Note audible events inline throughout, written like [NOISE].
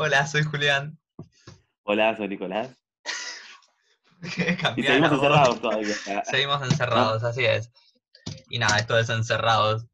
Hola, soy Julián. Hola, soy Nicolás. ¿Qué [LAUGHS] Y seguimos encerrados todavía. [LAUGHS] Seguimos encerrados, así es. Y nada, esto es encerrados.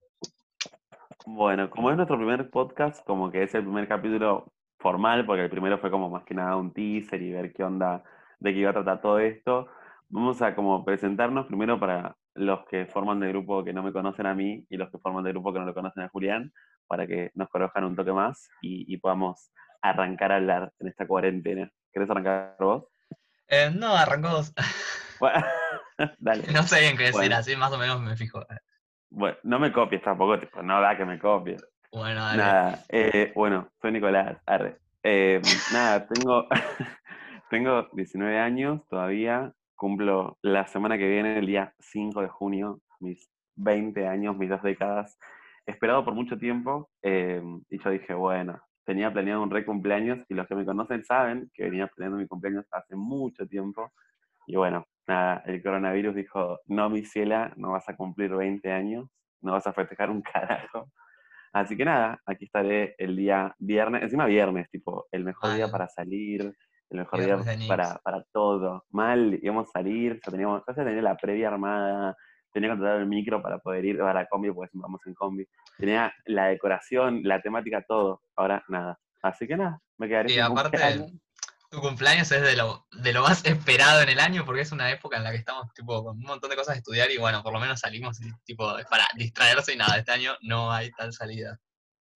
Bueno, como es nuestro primer podcast, como que es el primer capítulo formal, porque el primero fue como más que nada un teaser y ver qué onda, de qué iba a tratar todo esto. Vamos a como presentarnos primero para los que forman del grupo que no me conocen a mí y los que forman del grupo que no lo conocen a Julián, para que nos conozcan un toque más y, y podamos arrancar a hablar en esta cuarentena. ¿Querés arrancar vos? Eh, no, arrancó vos. [LAUGHS] Bueno, [LAUGHS] dale. No sé bien qué decir, Bueno. así más o menos me fijo. Bueno, no me copies tampoco, tipo, no da que me copies. Bueno, dale. Nada, eh, bueno, soy Nicolás, arre. Eh, [LAUGHS] nada, tengo, tengo 19 años todavía, cumplo la semana que viene, el día 5 de junio, mis 20 años, mis dos décadas, esperado por mucho tiempo, eh, y yo dije, bueno, tenía planeado un re cumpleaños, y los que me conocen saben que venía planeando mi cumpleaños hace mucho tiempo, y bueno, nada, el coronavirus dijo, no, mi ciela, no vas a cumplir 20 años, no vas a festejar un [LAUGHS] carajo. Así que nada, aquí estaré el día viernes, encima viernes, tipo, el mejor día Mal. para salir, el mejor día para, para todo. Mal, íbamos a salir, ya teníamos, ya tenía la previa armada, tenía contratado el micro para poder ir a la combi, porque siempre vamos en combi. Tenía la decoración, la temática, todo. Ahora nada. Así que nada, me quedaré Y sin aparte, cumpleaños. tu cumpleaños es de lo, de lo más esperado en el año porque es una época en la que estamos tipo con un montón de cosas a estudiar y bueno, por lo menos salimos y tipo es para distraerse y nada, este año no hay tal salida.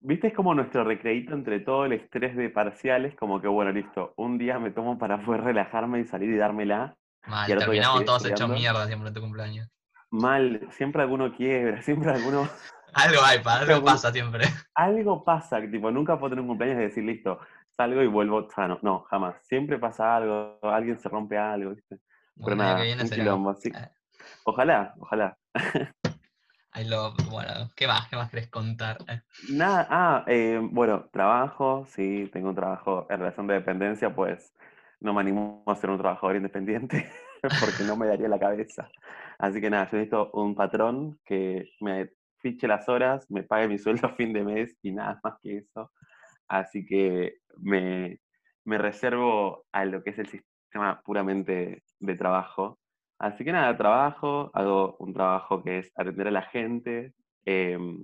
¿Viste? Es como nuestro recreíto entre todo el estrés de parciales, como que bueno, listo, un día me tomo para poder relajarme y salir y dármela. Mal, Y terminamos todos hechos mierda siempre en tu cumpleaños. Mal, siempre alguno quiebra, [LAUGHS] siempre alguno... Algo hay, algo Pero pasa siempre. [LAUGHS] algo pasa, tipo, nunca puedo tener un cumpleaños y decir, listo, salgo y vuelvo sano. No, jamás. Siempre pasa algo, alguien se rompe algo, ¿viste? Pero Bueno, nada, un quilombo, así. eh, Ojalá, ojalá. I love, bueno, ¿qué más? ¿Qué más querés contar? Eh, Nada, ah, eh, bueno, trabajo, sí, tengo un trabajo en relación de dependencia, pues no me animo a ser un trabajador independiente [LAUGHS] [LAUGHS] porque no me daría la cabeza. Así que nada, yo necesito un patrón que me fiche las horas, me pague mi sueldo a fin de mes y nada más que eso. Así que me, me reservo a lo que es el sistema puramente de trabajo. Así que nada, trabajo, hago un trabajo que es atender a la gente. em,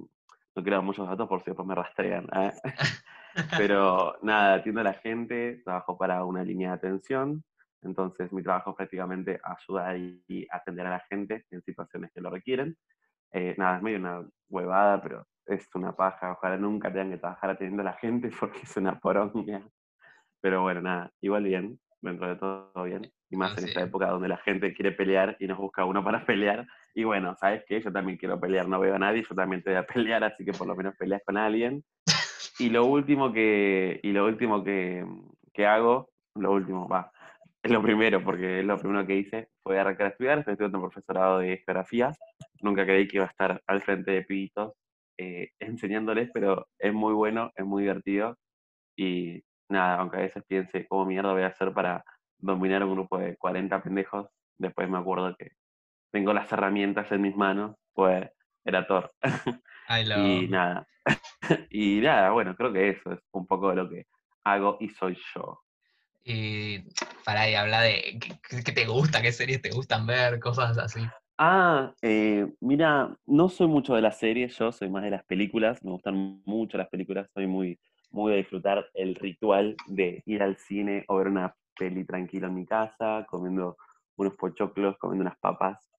no quiero dar muchos datos por si después me rastrean. ¿eh? [LAUGHS] Pero nada, atiendo a la gente, trabajo para una línea de atención. Entonces mi trabajo es prácticamente ayudar y atender a la gente en situaciones que lo requieren. Eh, nada, es medio una huevada, pero es una paja. Ojalá nunca tengan que trabajar atendiendo a la gente [LAUGHS] porque es una poronga. Pero bueno, nada, igual bien, dentro de todo bien. Y más Ah, en esta sí. época donde la gente quiere pelear y nos busca uno para [LAUGHS] pelear. Y bueno, ¿sabes qué? Yo también quiero pelear, no veo a nadie, yo también te voy a [LAUGHS] pelear, así que por lo menos peleas con alguien. Y lo último que, y lo último que, que hago, lo último, va, es lo primero, porque es lo primero que hice, fue arrancar a estudiar, estoy estudiando un profesorado de geografía, nunca creí que iba a estar al frente de pibitos eh, [LAUGHS] enseñándoles, pero es muy bueno, es muy divertido, y nada, aunque a veces piense cómo mierda voy a hacer para dominar un grupo de 40 pendejos, después me acuerdo que tengo las herramientas en mis manos, pues era Thor. Love. [LAUGHS] Y nada. [LAUGHS] y nada, bueno, creo que eso es un poco de lo que hago y soy yo. Y para ahí habla de qué te gusta, qué series te gustan ver, cosas así. Ah, eh, mira, no soy mucho de las series, yo soy más de las películas, me gustan mucho las películas, soy muy, muy de disfrutar el ritual de ir al cine o ver una peli tranquila en mi casa, comiendo unos pochoclos, comiendo unas papas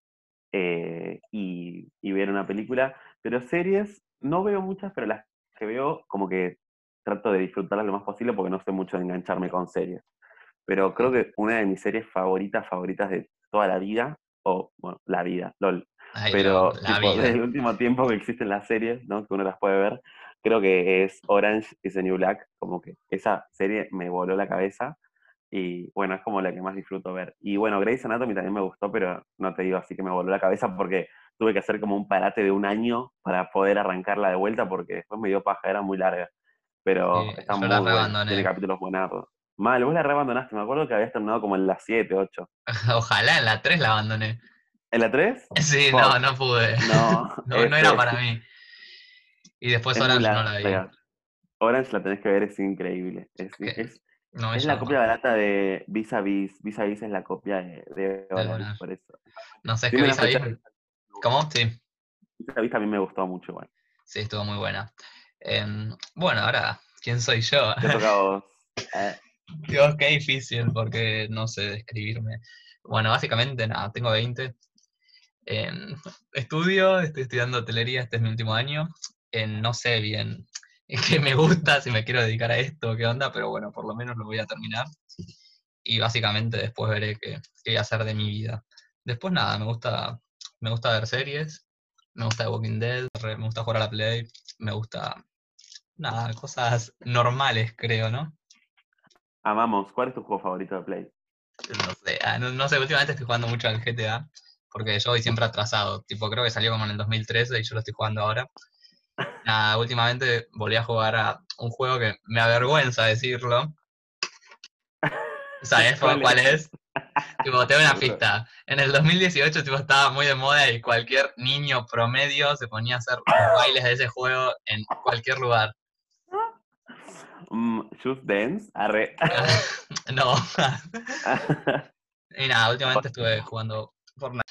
eh, y, y ver una película. Pero series, no veo muchas, pero las que veo como que trato de disfrutarlas lo más posible porque no sé mucho de engancharme con series. Pero creo que una de mis series favoritas, favoritas de toda la vida, o bueno, la vida, LOL, pero tipo, desde el último tiempo que existen las series, ¿no? Que uno las puede ver, creo que es Orange is the New Black, como que esa serie me voló la cabeza y bueno, es como la que más disfruto ver. Y bueno, Grey's Anatomy también me gustó, pero no te digo así que me voló la cabeza porque tuve que hacer como un parate de un año para poder arrancarla de vuelta porque después me dio paja, era muy larga. Pero Sí, está muy buena, tiene capítulos buenardos. Mal, vos la reabandonaste, me acuerdo que habías terminado como en las 7, 8. Ojalá en la 3 la abandoné. ¿En la 3? [LAUGHS] Sí, Fuck. no, no pude. No, [LAUGHS] No, no era este, para mí. Y después Orange no la vi. larga. Orange la tenés que ver, es increíble. Es, ¿Qué? es, No es la copia barata de Vis a Vis. Vis a Vis es la copia de, de Orange, Orange. por eso. No sé, es que vis a vis- ¿Cómo? Sí, Vis a Vis también me gustó mucho, igual. sí, estuvo muy buena. Em, bueno, ahora, ¿quién soy yo? Te toca a [LAUGHS] vos. Eh, Dios, qué difícil porque no sé describirme. Bueno, básicamente nada, tengo 20. Em, estudio, estoy estudiando hotelería, este es mi último año. No sé bien qué me gusta, si me quiero dedicar a esto, qué onda, pero bueno, por lo menos lo voy a terminar. Y básicamente después veré qué, qué voy a hacer de mi vida. Después nada, me gusta, me gusta ver series, me gusta The Walking Dead, me gusta jugar a la Play, me gusta, nada, cosas normales, creo, ¿no? Amamos. ¿Cuál es tu juego favorito de Play? No sé, ah, no, no sé, últimamente estoy jugando mucho al GTA, porque yo voy siempre atrasado. Tipo, creo que salió como en el 2013 y yo lo estoy jugando ahora. Nada, últimamente volví a jugar a un juego que me avergüenza decirlo. [LAUGHS] ¿Sabes ¿Cuál cuál, es? [LAUGHS] Tipo, te doy una pista. En el 2018 tipo, estaba muy de moda y cualquier niño promedio se ponía a hacer los bailes de ese juego en cualquier lugar. Mm, Just Dance. Arre. [LAUGHS] no. [LAUGHS] y nada, últimamente estuve jugando Fortnite.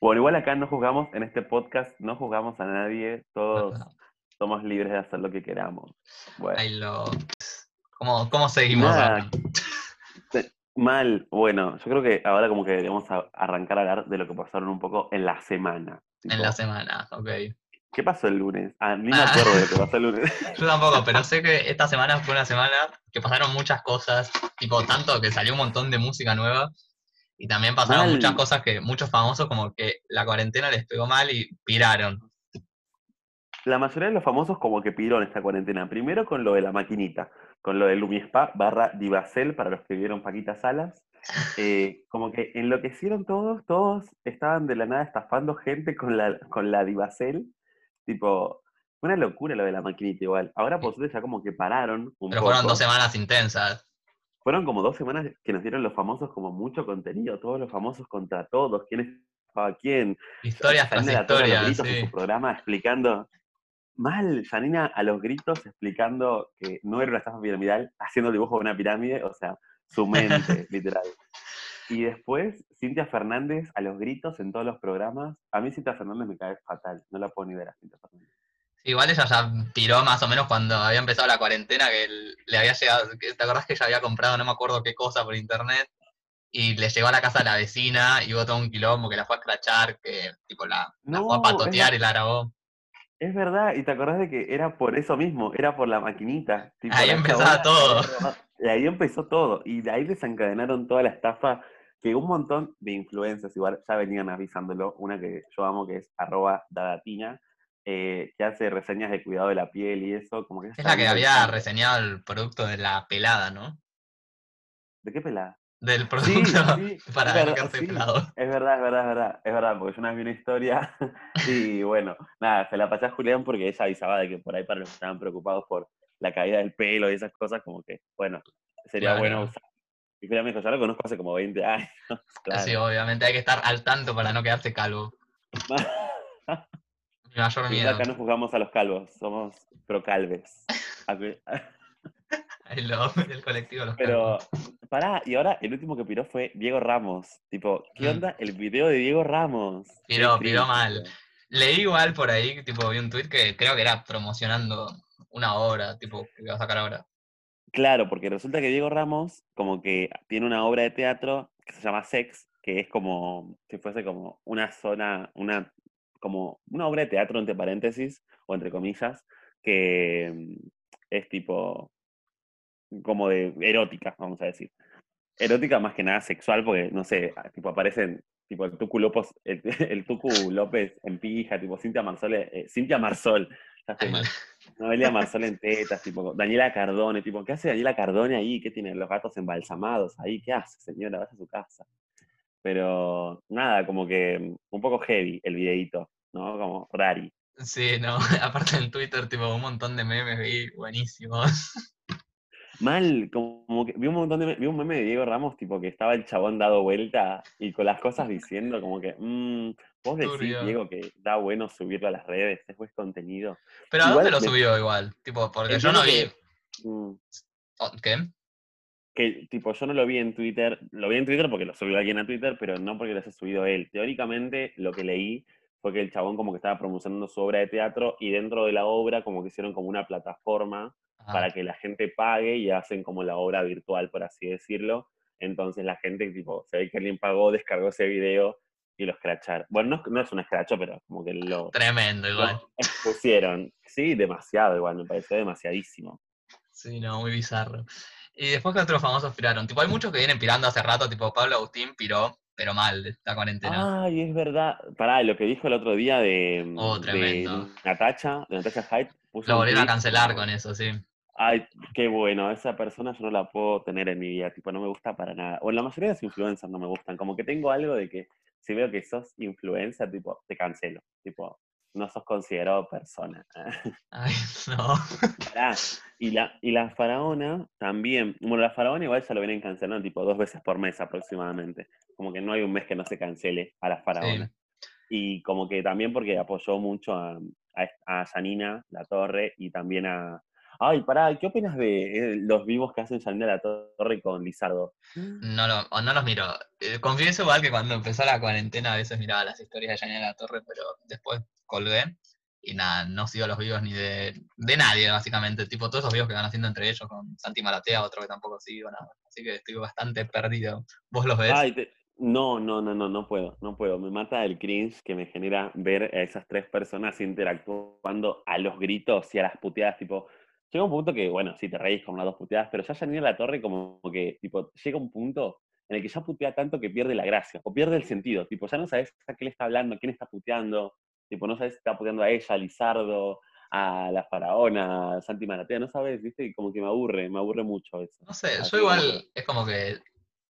bueno, igual acá no jugamos, en este podcast no jugamos a nadie. Todos somos libres de hacer lo que queramos. Bueno. Lo. ¿Cómo, cómo seguimos? Nada. Mal, bueno, yo creo que ahora como que deberíamos arrancar a hablar de lo que pasaron un poco en la semana. En la semana, ok. ¿Qué pasó el lunes? Ah, ni me Ah. acuerdo de lo que pasó el [LAUGHS] lunes. Yo tampoco, pero sé que esta semana fue una semana que pasaron muchas cosas, tipo tanto que salió un montón de música nueva y también pasaron Mal. muchas cosas que muchos famosos como que la cuarentena les pegó mal y piraron. La mayoría de los famosos como que pidieron esta cuarentena. Primero con lo de la maquinita, con lo de Lumiespa barra Divacel, para los que vieron Paquita Salas. [LAUGHS] Eh, como que enloquecieron todos, todos estaban de la nada estafando gente con la, con la Divacel. Tipo, fue una locura lo de la maquinita igual. Ahora por suerte ya como que pararon un Pero fueron dos semanas intensas. Fueron como dos semanas que nos dieron los famosos como mucho contenido, todos los famosos contra todos, quién estaba quién. Historias tras historias, gritos en sí. su programa explicando, mal, Janina a los gritos explicando que no era una estafa piramidal, haciendo dibujo de una pirámide, o sea, su mente, [LAUGHS] literal. Y después, Cintia Fernández a los gritos en todos los programas. A mí Cintia Fernández me cae fatal, no la puedo ni ver a Cintia Fernández. Igual ella ya tiró más o menos cuando había empezado la cuarentena, que le había llegado, ¿te acordás que ella había comprado no me acuerdo qué cosa por internet? Y le llegó a la casa de la vecina y todo un quilombo que la fue a escrachar, que tipo la, la fue a No, patotear y la grabó. Es verdad, y te acordás de que era por eso mismo, era por la maquinita. tipo, Ahí empezaba todo. Y ahí empezó todo, y de ahí desencadenaron toda la estafa, que un montón de influencers igual ya venían avisándolo, una que yo amo que es arroba dadatina, eh, que hace reseñas de cuidado de la piel y eso, como que Es la que había reseñado el producto de la pelada, ¿no? ¿De qué pelada? Del [LAUGHS] Sí, producto sí, para es verdad, no quedarse sí. pelado. Es verdad, es verdad, es verdad, es verdad, porque yo una vez vi una historia [LAUGHS] y bueno, nada, se la pasé a Julián porque ella avisaba de que por ahí para los que estaban preocupados por la caída del pelo y esas cosas, como que, bueno, sería Claro. bueno usar. Y Julián me dijo, yo lo conozco hace como 20 años, [LAUGHS] claro. Sí, obviamente hay que estar al tanto para no quedarse calvo. [LAUGHS] Mi mayor miedo. acá no jugamos a los calvos, somos procalves. Lo- [LAUGHS] el colectivo los Pero, calvos. pará, y ahora el último que piró fue Diego Ramos. Tipo, ¿qué Mm. onda el video de Diego Ramos? Piró, piró mal. Leí igual por ahí, tipo, vi un tweet que creo que era promocionando una obra, tipo, que iba a sacar ahora. Claro, porque resulta que Diego Ramos como que tiene una obra de teatro que se llama Sex, que es como si fuese como una zona, una como una obra de teatro entre paréntesis o entre comillas, que mm, es tipo como de erótica, vamos a decir. Erótica más que nada sexual, porque no sé, ah, tipo aparecen tipo el Tucu López, el, [LAUGHS] Tucu López en pija, tipo Cintia Marsol, eh, Cintia Marsol. Noelia Marsol en tetas, tipo, Daniela Cardone, tipo, ¿qué hace Daniela Cardone ahí? ¿Qué tiene? Los gatos embalsamados ahí, ¿qué hace, señora? Vaya a su casa. Pero nada, como que mm, un poco heavy el videíto, ¿no? Como rari. Sí, no, [LAUGHS] aparte en Twitter, tipo, un montón de memes vi buenísimos. Mal, como que vi un montón de vi un meme de Diego Ramos, tipo, que estaba el chabón dado vuelta y con las cosas diciendo, como que, mmm, vos decís, Turbio. Diego, que da bueno subirlo a las redes, es buen contenido. Pero ¿a Igual dónde lo me- subió igual? Tipo, porque yo no vi, Mm. Oh, ¿Qué? Que, tipo, yo no lo vi en Twitter, lo vi en Twitter porque lo subió alguien a Twitter, pero no porque lo haya subido él. Teóricamente, lo que leí fue que el chabón como que estaba promocionando su obra de teatro y dentro de la obra como que hicieron como una plataforma para que la gente pague y hacen como la obra virtual, por así decirlo. Entonces la gente, tipo, se ve que alguien pagó, descargó ese video y lo escracharon. Bueno, no, no es un escracho, pero como que lo, Tremendo, igual. lo expusieron. Sí, demasiado igual, me pareció demasiadísimo. Sí, no, muy bizarro. Y después que otros famosos piraron. Tipo, hay muchos que vienen pirando hace rato, tipo Pablo Agustín piró, pero mal de esta cuarentena. Ay, es verdad. Pará, lo que dijo el otro día de, Oh, de tremendo. Natacha, de Natacha Hyde. puso Lo volvieron a cancelar con eso, sí. Ay, qué bueno, esa persona yo no la puedo tener en mi vida, tipo, no me gusta para nada. O la mayoría de los influencers no me gustan, como que tengo algo de que si veo que sos influencer, tipo, te cancelo, tipo, no sos considerado persona. [LAUGHS] Ay, [LAUGHS] no. Y la, y la faraona también, bueno, la faraona igual ya lo vienen cancelando, tipo, dos veces por mes aproximadamente. Como que no hay un mes que no se cancele a la faraona. Y como que también porque apoyó mucho a, a, a Janina La Torre y también a... Ay, pará, ¿qué opinas de eh, los vivos que hacen Janina La Torre con Lizardo? No, lo, o no los miro. Eh, confieso igual que cuando empezó la cuarentena a veces miraba las historias de Janina La Torre, pero después colgué y nada, no sigo los vivos ni de, de nadie, básicamente. Tipo, todos esos vivos que van haciendo entre ellos, con Santi Maratea, otro que tampoco sigo, nada. Así que estoy bastante perdido. ¿Vos los ves? Ay, te- No, no, no, no, no puedo, no puedo. Me mata el cringe que me genera ver a esas tres personas interactuando a los gritos y a las puteadas, tipo, llega un punto que, bueno, sí te reís con unas dos puteadas, pero ya Janina La Torre como que, tipo, llega un punto en el que ya putea tanto que pierde la gracia, o pierde el sentido, tipo, ya no sabes a qué le está hablando, quién está puteando, tipo, no sabes si está puteando a ella, a Lizardo, a la faraona, a Santi Maratea, no sabes, viste, y como que me aburre, me aburre mucho eso. No sé, Así yo como igual es como que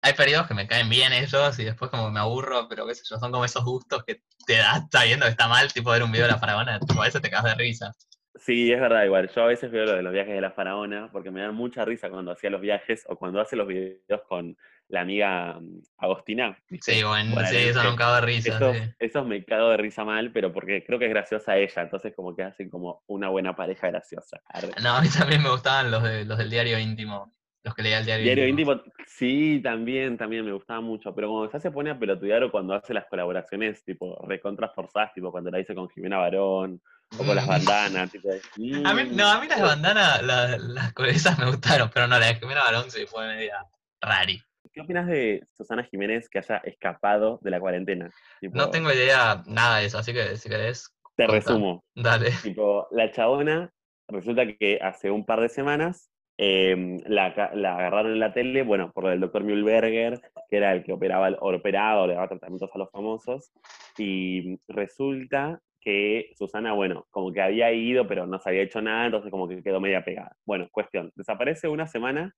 hay periodos que me caen bien ellos y después como me aburro, pero qué sé yo, son como esos gustos que te das sabiendo que está mal, tipo ver un video de la faraona, tipo, a veces te cagas de risa. Sí, es verdad, igual. Yo a veces veo lo de los viajes de la faraona porque me dan mucha risa cuando hacía los viajes o cuando hace los videos con la amiga mm, Agostina. Sí, bueno, sí, son un cago de risa, Esos, sí. esos me cago de risa mal, pero porque creo que es graciosa ella, entonces como que hacen como una buena pareja graciosa. No, a mí también me gustaban los, de, los del diario íntimo, los que leía el diario, Diario íntimo. íntimo, sí, también, también me gustaba mucho, pero cuando ya se pone a pelotudear o cuando hace las colaboraciones, tipo, recontra forzadas, tipo cuando la hice con Jimena Barón, o con las Mm. bandanas, tipo, A mí, no, a mí las bandanas, las, las esas me gustaron, pero no, la de Jimena Barón sí fue media rari. ¿Qué opinas de Susana Jiménez que haya escapado de la cuarentena? Tipo, No tengo idea nada de eso, así que si querés, Te resumo. dale. Tipo, la chabona, resulta que hace un par de semanas eh, la, la agarraron en la tele, bueno, por el doctor Mühlberger, que era el que operaba, operaba o le daba tratamientos a los famosos, y resulta que Susana, bueno, como que había ido, pero no se había hecho nada, entonces como que quedó media pegada. Bueno, cuestión, desaparece una semana,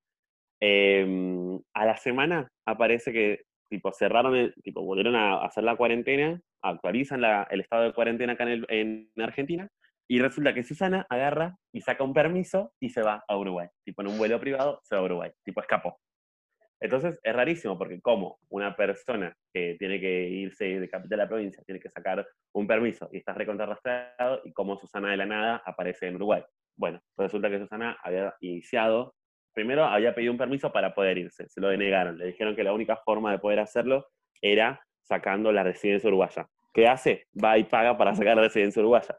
eh, a la semana aparece que, tipo, cerraron, el- tipo, volvieron a hacer la cuarentena, actualizan la- el estado de cuarentena acá en, el- en Argentina, y resulta que Susana agarra y saca un permiso y se va a Uruguay. Tipo, en un vuelo privado se va a Uruguay. Tipo, escapó. Entonces, es rarísimo porque como una persona que tiene que irse de capital a provincia tiene que sacar un permiso y está recontrarrastrado y como Susana de la nada aparece en Uruguay. Bueno, resulta que Susana había iniciado, primero había pedido un permiso para poder irse, se lo denegaron, le dijeron que la única forma de poder hacerlo era sacando la residencia uruguaya. ¿Qué hace? Va y paga para sacar la residencia uruguaya.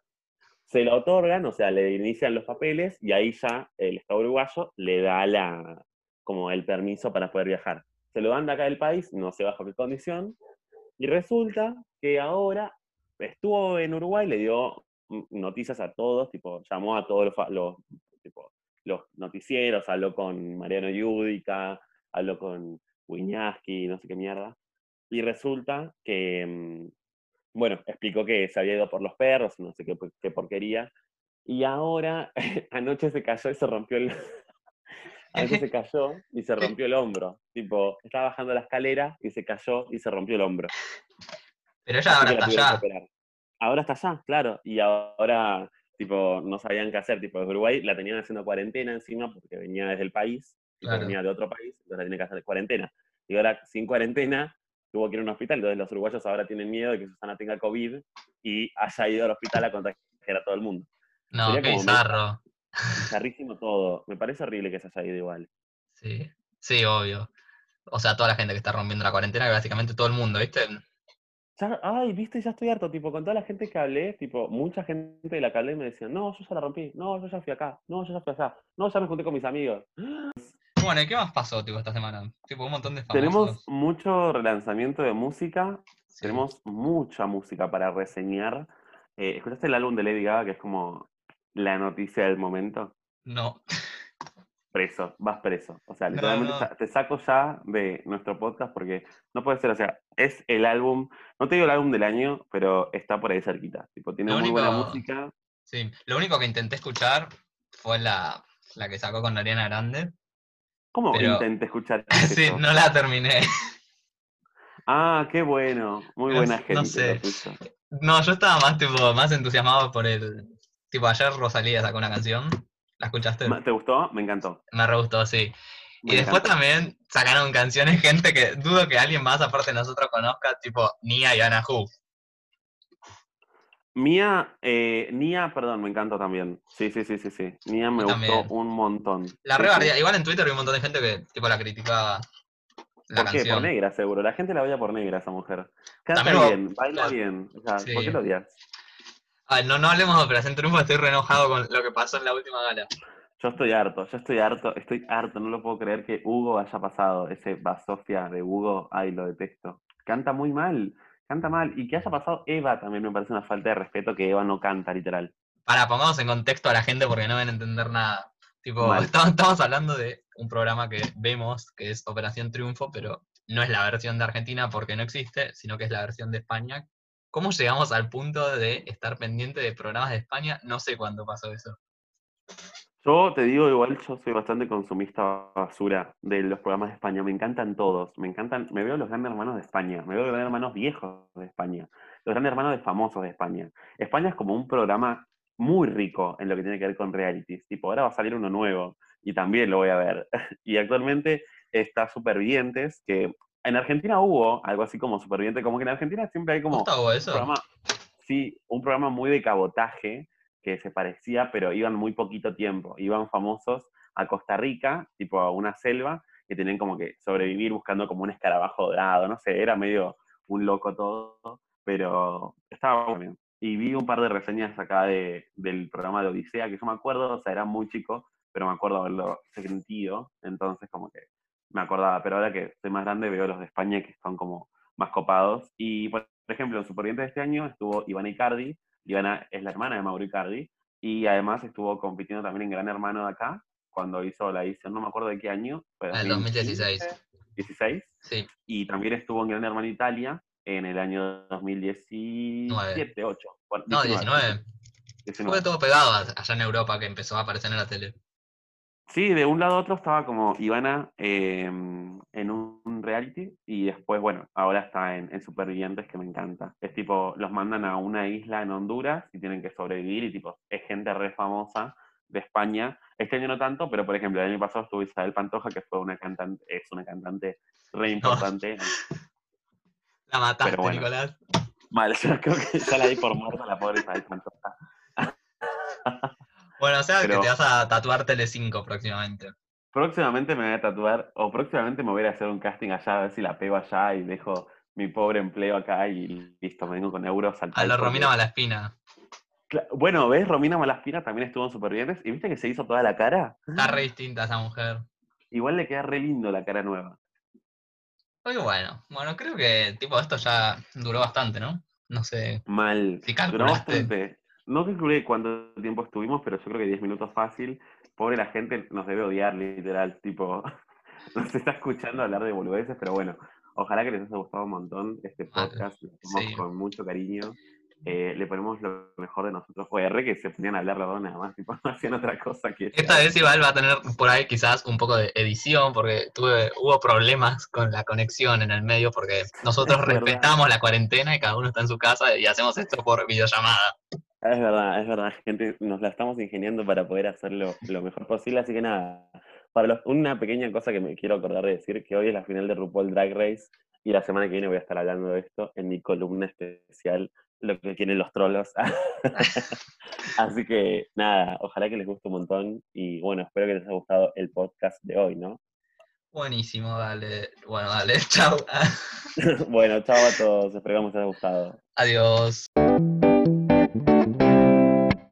Se lo otorgan, o sea, le inician los papeles y ahí ya el Estado uruguayo le da la, como el permiso para poder viajar. Se lo dan de acá del país, no sé bajo qué condición, y resulta que ahora estuvo en Uruguay, le dio noticias a todos, tipo, llamó a todos los, los, tipo, los noticieros, habló con Mariano Yudica, habló con Wiñaski, no sé qué mierda, y resulta que, mm, bueno, explicó que se había ido por los perros, no sé qué, qué porquería, y ahora, [LAUGHS] anoche se cayó y se rompió el... [LAUGHS] Anoche se cayó y se rompió el hombro. Tipo, estaba bajando la escalera y se cayó y se rompió el hombro. Pero ella ahora está allá. Ahora está allá, claro. Y ahora, tipo, no sabían qué hacer. Tipo, desde Uruguay la tenían haciendo cuarentena encima porque venía desde el país, Claro. venía de otro país, entonces la tienen que hacer cuarentena. Y ahora, sin cuarentena, tuvo que ir a un hospital. Entonces los uruguayos ahora tienen miedo de que Susana tenga COVID y haya ido al hospital a contagiar a todo el mundo. No, sería qué bizarro. Bizarrísimo todo. Me parece horrible que se haya ido igual. Sí, sí, obvio. O sea, toda la gente que está rompiendo la cuarentena, básicamente todo el mundo, ¿viste? Ya- ay, viste, ya estoy harto, tipo, con toda la gente que hablé, tipo, mucha gente de la que hablé me decía, no, yo ya la rompí, no, yo ya fui acá, no, yo ya fui allá, no, ya me junté con mis amigos. Bueno, ¿y qué más pasó, tipo, esta semana? Tipo, un montón de Tenemos famosos. mucho relanzamiento de música, Sí. tenemos mucha música para reseñar. Eh, ¿escuchaste el álbum de Lady Gaga, que es como la noticia del momento? No. Preso, vas preso. O sea, literalmente no. te saco ya de nuestro podcast porque no puede ser, o sea, es el álbum, no te digo el álbum del año, pero está por ahí cerquita. Tipo, tiene Lo muy buena música. Sí. Lo único que intenté escuchar fue la, la que sacó con Ariana Grande. ¿Cómo Pero- intenté escuchar [LAUGHS] Sí, no la terminé. Ah, qué bueno. Muy buena gente. no sé. No, yo estaba más, tipo, más entusiasmado por el. Tipo, ayer Rosalía sacó una canción. ¿La escuchaste? ¿Te gustó? Me encantó. Me re gustó, sí. Me Y después también sacaron canciones, [LAUGHS] gente que dudo que alguien más aparte de nosotros conozca, tipo Nia y Ana. Mía, eh, Nia, perdón, me encantó también. Sí, sí, sí, sí, sí. Nia me gustó un montón. La Sí, re sí. Igual en Twitter hay un montón de gente que tipo la criticaba la ¿Por qué? Por negra, seguro. La gente la odia por negra, esa mujer. Canta También bien, baila claro. bien. O sea, Sí. ¿por qué lo odias? Ay, no, no hablemos de Operación Triunfo, estoy re enojado con lo que pasó en la última gala. Yo estoy harto, yo estoy harto, estoy harto. No lo puedo creer que Hugo haya pasado. Ese Basofia de Hugo, ay, lo detesto. Canta muy mal, canta mal. Y que haya pasado Eva también me parece una falta de respeto que Eva no canta, literal. Para, pongamos en contexto a la gente porque no van a entender nada. Tipo, [LAUGHS] estamos, estamos hablando de un programa que vemos, que es Operación Triunfo, pero no es la versión de Argentina porque no existe, sino que es la versión de España. ¿Cómo llegamos al punto de estar pendiente de programas de España? No sé cuándo pasó eso. Yo te digo, igual yo soy bastante consumista basura de los programas de España. Me encantan todos. Me encantan, me veo los grandes hermanos de España, me veo los grandes hermanos viejos de España, los grandes hermanos de famosos de España. España es como un programa muy rico en lo que tiene que ver con realities. Tipo, ahora va a salir uno nuevo y también lo voy a ver. [LAUGHS] Y actualmente está Supervivientes, que en Argentina hubo algo así como Supervivientes, como que en Argentina siempre hay como programa, sí, un programa muy de cabotaje que se parecía, pero iban muy poquito tiempo. Iban famosos a Costa Rica, tipo a una selva, que tenían como que sobrevivir buscando como un escarabajo dorado, no sé, era medio un loco todo, pero estaba muy bien. Y vi un par de reseñas acá de, del programa de Odisea, que yo me acuerdo, o sea, era muy chico, pero me acuerdo haberlo sentido, entonces como que me acordaba, pero ahora que soy más grande veo los de España que están como más copados. Y por ejemplo, en Supervivientes de este año estuvo Ivana Icardi, Ivana es la hermana de Mauro Icardi, y además estuvo compitiendo también en Gran Hermano de acá, cuando hizo la edición, no me acuerdo de qué año, fue En el 2016. 16, Sí, y también estuvo en Gran Hermano Italia en el año 2017, 8. no, 19. 19. Fue todo pegado allá en Europa que empezó a aparecer en la tele. Sí, de un lado a otro estaba como Ivana eh, reality y después, bueno, ahora está en, en Supervivientes que me encanta. Es tipo, los mandan a una isla en Honduras y tienen que sobrevivir y tipo, es gente re famosa de España. Este año no tanto, pero por ejemplo, el año pasado estuvo Isabel Pantoja, que fue una cantante, es una cantante re importante. [LAUGHS] La mataste, Pero bueno. Nicolás. Mal, [LAUGHS] yo creo que ya la di por muerta la pobre Isabel Pantoja. Bueno, o sea Pero- que te vas a tatuar Tele5 próximamente. Próximamente me voy a tatuar, o próximamente me voy a ir a hacer un casting allá, a ver si la pego allá y dejo mi pobre empleo acá y listo, me vengo con euros al A la Romina Malaspina. Bueno, ¿ves? Romina Malaspina también estuvo en Supervivientes y viste que se hizo toda la cara. Está re distinta esa mujer. Igual le queda re lindo la cara nueva. Muy bueno. Bueno, creo que tipo esto ya duró bastante, ¿no? No sé. Mal. Si Duró calculaste. bastante. No calculé cuánto tiempo estuvimos, pero yo creo que 10 minutos fácil. Pobre la gente nos debe odiar, literal. Tipo, [LAUGHS] nos está escuchando hablar de boludeces, pero bueno, ojalá que les haya gustado un montón este Mal, podcast. Lo hacemos sí. con mucho cariño. Eh, le ponemos lo mejor de nosotros. Fue R que se ponían a hablar dos nada más, tipo, no [LAUGHS] hacían otra cosa que Esta vez igual va a tener por ahí quizás un poco de edición, porque tuve, hubo problemas con la conexión en el medio, porque nosotros [LAUGHS] respetamos la cuarentena y cada uno está en su casa y hacemos esto por videollamada. Es verdad, es verdad, gente, nos la estamos ingeniando para poder hacerlo lo mejor posible, así que nada, para una pequeña cosa que me quiero acordar de decir, que hoy es la final de RuPaul Drag Race y la semana que viene voy a estar hablando de esto en mi columna especial, lo que tienen los trolos. [LAUGHS] así que nada, ojalá que les guste un montón y bueno, espero que les haya gustado el podcast de hoy, ¿no? Buenísimo, dale. Bueno, dale, [LAUGHS] chao. [LAUGHS] bueno, chao a todos, espero que les haya gustado. Adiós.